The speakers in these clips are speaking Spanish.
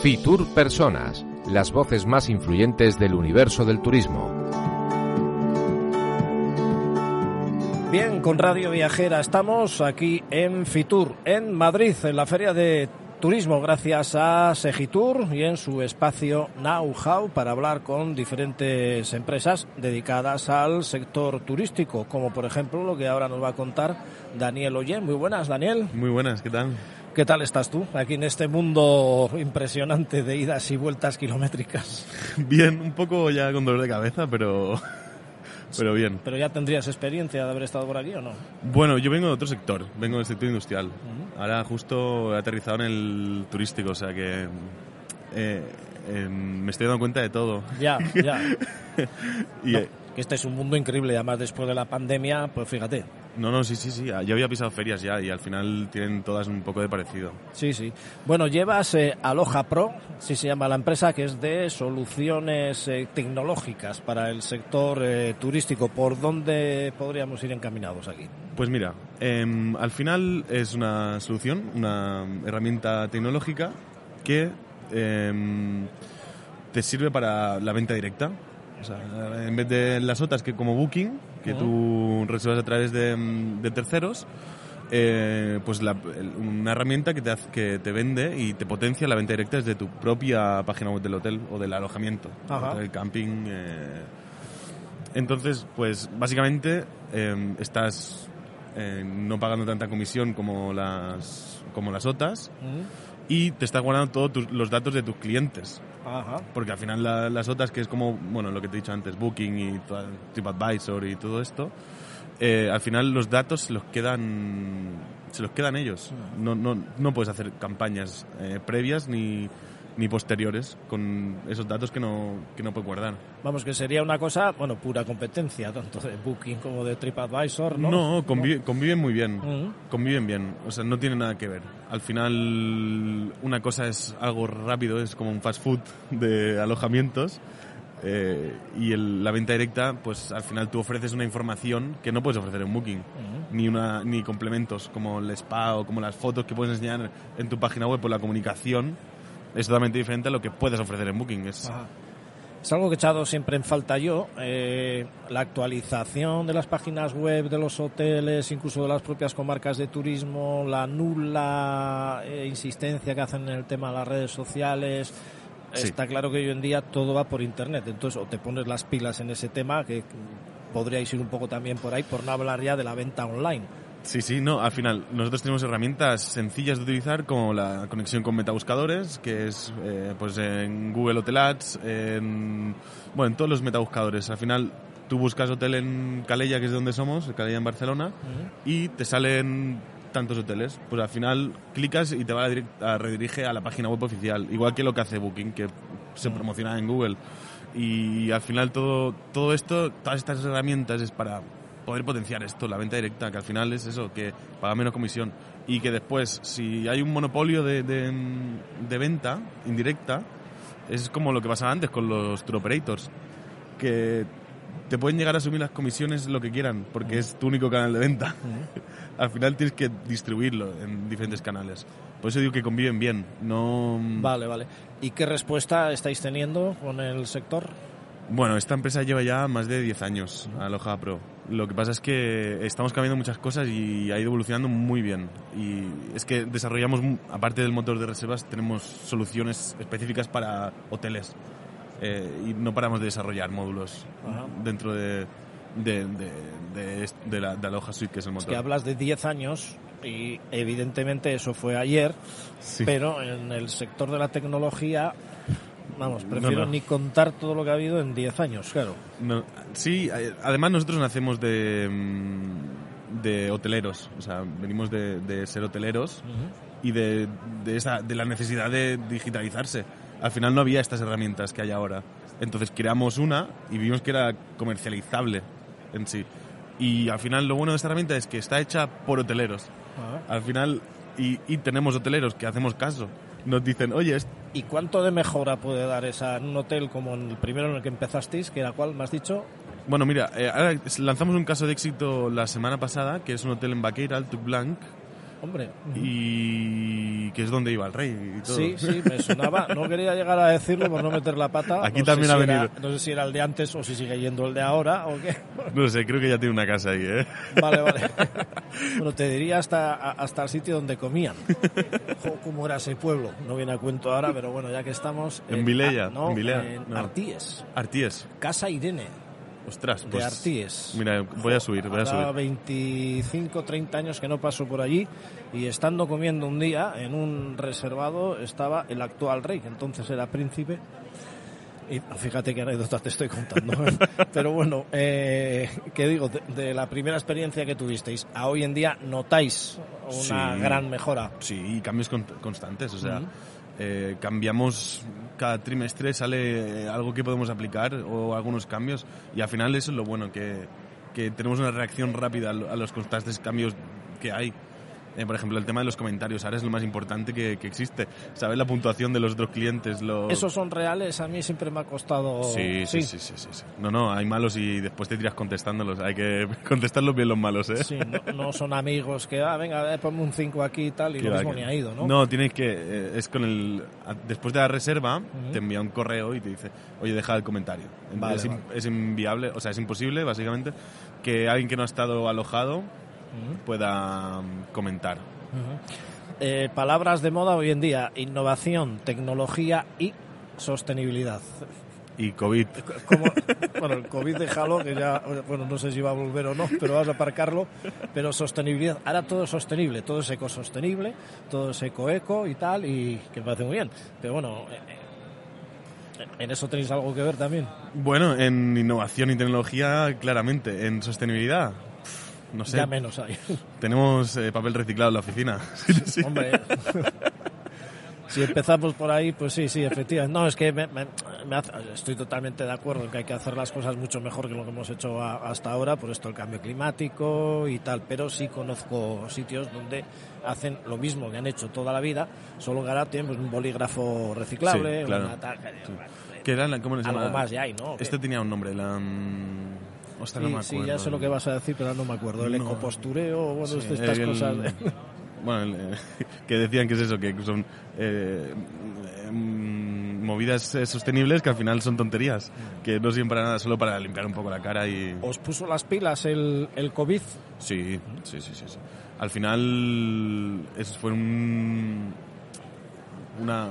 Fitur Personas, las voces más influyentes del universo del turismo. Bien, con Radio Viajera estamos aquí en Fitur, en Madrid, en la Feria de Turismo, gracias a Segitur y en su espacio Know How para hablar con diferentes empresas dedicadas al sector turístico, como por ejemplo lo que ahora nos va a contar Daniel Oyen. Muy buenas, Daniel. Muy buenas, ¿qué tal? ¿Qué tal estás tú aquí en este mundo impresionante de idas y vueltas kilométricas? Bien, un poco ya con dolor de cabeza, pero pero bien. ¿Pero ya tendrías experiencia de haber estado por aquí o no? Bueno, yo vengo de otro sector, vengo del sector industrial. Ahora justo he aterrizado en el turístico, o sea que eh, eh, me estoy dando cuenta de todo. Ya, ya. y, No, eh, este es un mundo increíble, además después de la pandemia, pues fíjate. No, no, sí, sí, sí. Yo había pisado ferias ya y al final tienen todas un poco de parecido. Sí, sí. Bueno, llevas eh, Aloha Pro, sí se llama la empresa, que es de soluciones eh, tecnológicas para el sector eh, turístico. ¿Por dónde podríamos ir encaminados aquí? Pues mira, em, al final es una solución, una herramienta tecnológica que em, te sirve para la venta directa. O sea, en vez de las otras que como Booking, que tú reservas a través de, em, de terceros, eh, pues la- una herramienta que te, hace- que te vende y te potencia la venta directa desde tu propia página web del hotel o del alojamiento, del camping. eh. Entonces, pues básicamente eh, estás eh, no pagando tanta comisión como las, como las otras y te estás guardando todos tus- los datos de tus clientes. Ajá. Porque al final la- las otras, que es como, bueno, lo que te he dicho antes, Booking y TripAdvisor y todo esto, eh, al final los datos se los quedan, se los quedan ellos. No, no, no puedes hacer campañas eh, previas ni, ni posteriores con esos datos que no, que no puedes guardar. Vamos, que sería una cosa, bueno, pura competencia, tanto de Booking como de TripAdvisor, ¿no? No, convi- conviven muy bien. Conviven bien. O sea, no tiene nada que ver. Al final, una cosa es algo rápido, es como un fast food de alojamientos. eh, y el- la venta directa, pues al final tú ofreces una información que no puedes ofrecer en Booking. Ni, una, ni complementos como el spa o como las fotos que puedes enseñar en tu página web por la comunicación. Es totalmente diferente a lo que puedes ofrecer en Booking. Es, Ajá. Es algo que he echado siempre en falta yo, eh, la actualización de las páginas web de los hoteles, incluso de las propias comarcas de turismo, la nula eh, insistencia que hacen en el tema de las redes sociales. Sí. Está claro que hoy en día todo va por internet, entonces o te pones las pilas en ese tema, que podríais ir un poco también por ahí, por no hablar ya de la venta online. Sí, sí, no, al final nosotros tenemos herramientas sencillas de utilizar como la conexión con metabuscadores, que es eh, pues en Google Hotel Ads, en, bueno, en todos los metabuscadores. Al final tú buscas hotel en Calella, que es de donde somos, Calella en Barcelona, y te salen tantos hoteles. Pues al final clicas y te va a, direct- a redirige a la página web oficial, igual que lo que hace Booking, que se promociona en Google. Y al final todo, todo esto, todas estas herramientas es para poder potenciar esto, la venta directa, que al final es eso, que paga menos comisión. Y que después, si hay un monopolio de, de, de venta indirecta, es como lo que pasaba antes con los tour operators, que te pueden llegar a subir las comisiones lo que quieran, porque es tu único canal de venta. Al final tienes que distribuirlo en diferentes canales. Por eso digo que conviven bien. No. Vale, vale. ¿Y qué respuesta estáis teniendo con el sector? Bueno, esta empresa lleva ya más de 10 años, Aloha Pro. Lo que pasa es que estamos cambiando muchas cosas y ha ido evolucionando muy bien. Y es que desarrollamos, aparte del motor de reservas, tenemos soluciones específicas para hoteles. Eh, y no paramos de desarrollar módulos Ajá. dentro de, de, de, de de la de Aloha Suite, que es el Es motor. que hablas de 10 años y evidentemente eso fue ayer, Sí. pero en el sector de la tecnología vamos, prefiero no. ni contar todo lo que ha habido en 10 años, claro. No, sí, eh, además nosotros nacemos de, mm, de hoteleros, o sea, venimos de, de ser hoteleros y de, de, esa, de la necesidad de digitalizarse. Al final no había estas herramientas que hay ahora. Entonces creamos una y vimos que era comercializable en sí. Y al final lo bueno de esta herramienta es que está hecha por hoteleros. Ah. Al final, y, y tenemos hoteleros que hacemos caso. Nos dicen, oye, ¿Y cuánto de mejora puede dar esa en un hotel como en el primero en el que empezasteis, que era cuál, me has dicho? Bueno, mira, eh, lanzamos un caso de éxito la semana pasada, que es un hotel en Baqueira, Alto Blanc, Hombre, y que es donde iba el rey y todo. sí, sí, me sonaba. No quería llegar a decirlo por no meter la pata. Aquí No también si ha era- venido. no sé si era el de antes o si sigue yendo el de ahora o qué. No sé, creo que ya tiene una casa ahí, ¿eh? Vale, vale. Bueno, te diría hasta, hasta el sitio donde comían. Jo, ¿Cómo era ese pueblo? No viene a cuento ahora, pero bueno, ya que estamos... En Vilella, ah, no, en Vilea, en no. Artíes. Artíes. Casa Irene, Ostras, de pues... Artíes. Mira, voy a subir, voy a subir. 25, 30 años que no paso por allí y estando comiendo un día en un reservado estaba el actual rey, que entonces era príncipe. Y fíjate qué anécdota te estoy contando. Pero bueno, eh, que digo, de, de la primera experiencia que tuvisteis a hoy en día notáis una Sí. gran mejora. Sí, y cambios con- constantes, o sea, Ujú. Eh, cambiamos cada trimestre, sale eh, algo que podemos aplicar o algunos cambios y al final eso es lo bueno, que, que tenemos una reacción rápida a lo- a los constantes cambios que hay. Eh, por ejemplo, el tema de los comentarios, ahora es lo más importante que, que existe. Saber la puntuación de los otros clientes. Lo... ¿Esos son reales? A mí siempre me ha costado... Sí, sí, sí, sí, sí, sí. No, no, hay malos y después te tiras contestándolos. Hay que contestarlos bien los malos, ¿eh? Sí, no, no son amigos que, ah, venga, eh, ponme un 5 aquí y tal, y lo mismo que- ni ha ido, ¿no? No, tienes que. eh, es con el. Después de la reserva, te envía un correo y te dice, oye, deja el comentario. Vale, es, in- vale. es inviable, o sea, es imposible, básicamente, que alguien que no ha estado alojado Pueda mm, comentar. Eh, palabras de moda hoy en día, innovación, tecnología y sostenibilidad. Y COVID. Como, bueno, el COVID déjalo, que ya, bueno, no sé si va a volver o no, pero vas a aparcarlo, pero sostenibilidad, ahora todo es sostenible, todo es ecosostenible, todo es eco-eco y tal, y que me parece muy bien, pero bueno, eh, eh, en eso tenéis algo que ver también. Bueno, en innovación y tecnología, claramente. En sostenibilidad, no sé. Ya menos hay. Tenemos eh, papel reciclado en la oficina. Sí, sí. Hombre, si empezamos por ahí, pues sí, sí, efectivamente. No, es que me- me- me hace- estoy totalmente de acuerdo en que hay que hacer las cosas mucho mejor que lo que hemos hecho a- hasta ahora, por esto el cambio climático y tal, pero sí conozco sitios donde hacen lo mismo que han hecho toda la vida, solo que ahora tienen pues, un bolígrafo reciclable, Sí, claro. una tal- ¿Qué era la- ¿Cómo llama? algo más ya hay, ¿no? Este tenía un nombre, la... mm, Sí, no me sí, acuerdo. ya sé lo que vas a decir, pero no me acuerdo. El No. ecopostureo, bueno, Sí, estas el- cosas. Bueno, el, eh, que decían que es eso, que son eh, mm, movidas eh, sostenibles que al final son tonterías, que no sirven para nada, solo para limpiar un poco la cara y... ¿Os puso las pilas el, el COVID? Sí, sí, sí, sí. sí. Al final eso fue un, una,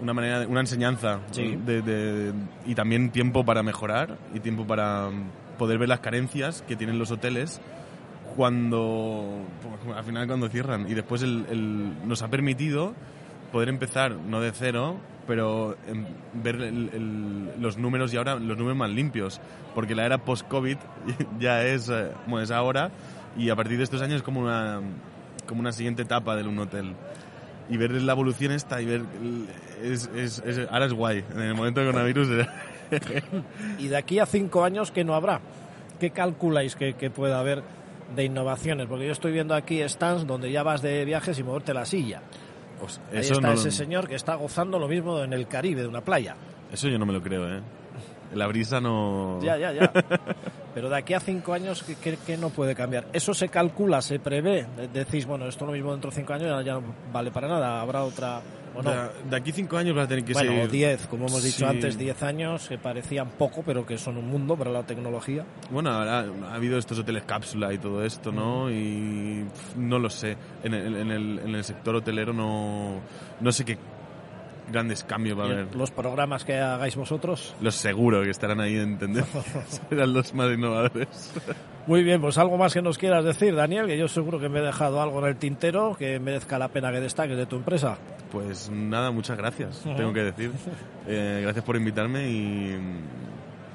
una manera, una enseñanza Sí. de, de- y también tiempo para mejorar y tiempo para poder ver las carencias que tienen los hoteles cuando al final cuando cierran. Y después el, el- nos ha permitido poder empezar no de cero pero em, ver el- los números y ahora los números más limpios porque la era post covid ya es eh, bueno, es ahora y a partir de estos años es como una como una siguiente etapa de un hotel. Y ver la evolución esta y ver es, es- es- ahora es guay en el momento del coronavirus Y de aquí a cinco años, ¿qué no habrá? ¿Qué calculáis que, que pueda haber de innovaciones? Porque yo estoy viendo aquí stands donde ya vas de viajes y moverte la silla. pues, Ahí eso está no- ese señor que está gozando lo mismo en el Caribe, de una playa. eso yo no me lo creo eh la brisa no Ya, ya, ya. Pero de aquí a cinco años, ¿qué, qué- no puede cambiar? ¿Eso se calcula, se prevé? De- Decís, bueno, esto lo mismo dentro de cinco años ya no vale para nada, habrá otra... ¿o no? De, de aquí cinco años va a tener que Bueno, ser 10, como hemos dicho Sí. antes, 10 años que parecían poco, pero que son un mundo para la tecnología. Bueno, ahora ha habido estos hoteles cápsula y todo esto, ¿no? Y pf, no lo sé. En el, en el, en el sector hotelero no, no sé qué grandes cambios va a haber. Los programas que hagáis vosotros. Los seguro que estarán ahí en tendencia. Serán los más innovadores. Muy bien, pues algo más que nos quieras decir, Daniel, que yo seguro que me he dejado algo en el tintero que merezca la pena que destaques de tu empresa. Pues nada, muchas gracias, tengo que decir. Eh, gracias por invitarme y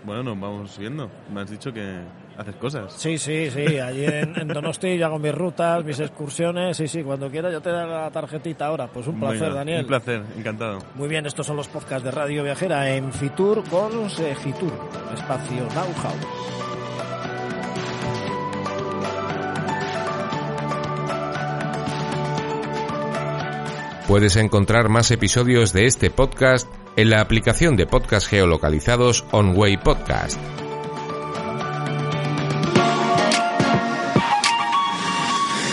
bueno, nos vamos viendo. Me has dicho que haces cosas. Sí, sí, sí. Allí en, Donosti yo hago mis rutas, mis excursiones. Sí, sí, cuando quieras yo te doy la tarjetita ahora. Pues un placer, Daniel. Un placer, encantado. Muy bien, estos son los podcasts de Radio Viajera en Fitur con Fitur, espacio Know-how. Puedes encontrar más episodios de este podcast en la aplicación de podcast geolocalizados OnWay Podcast.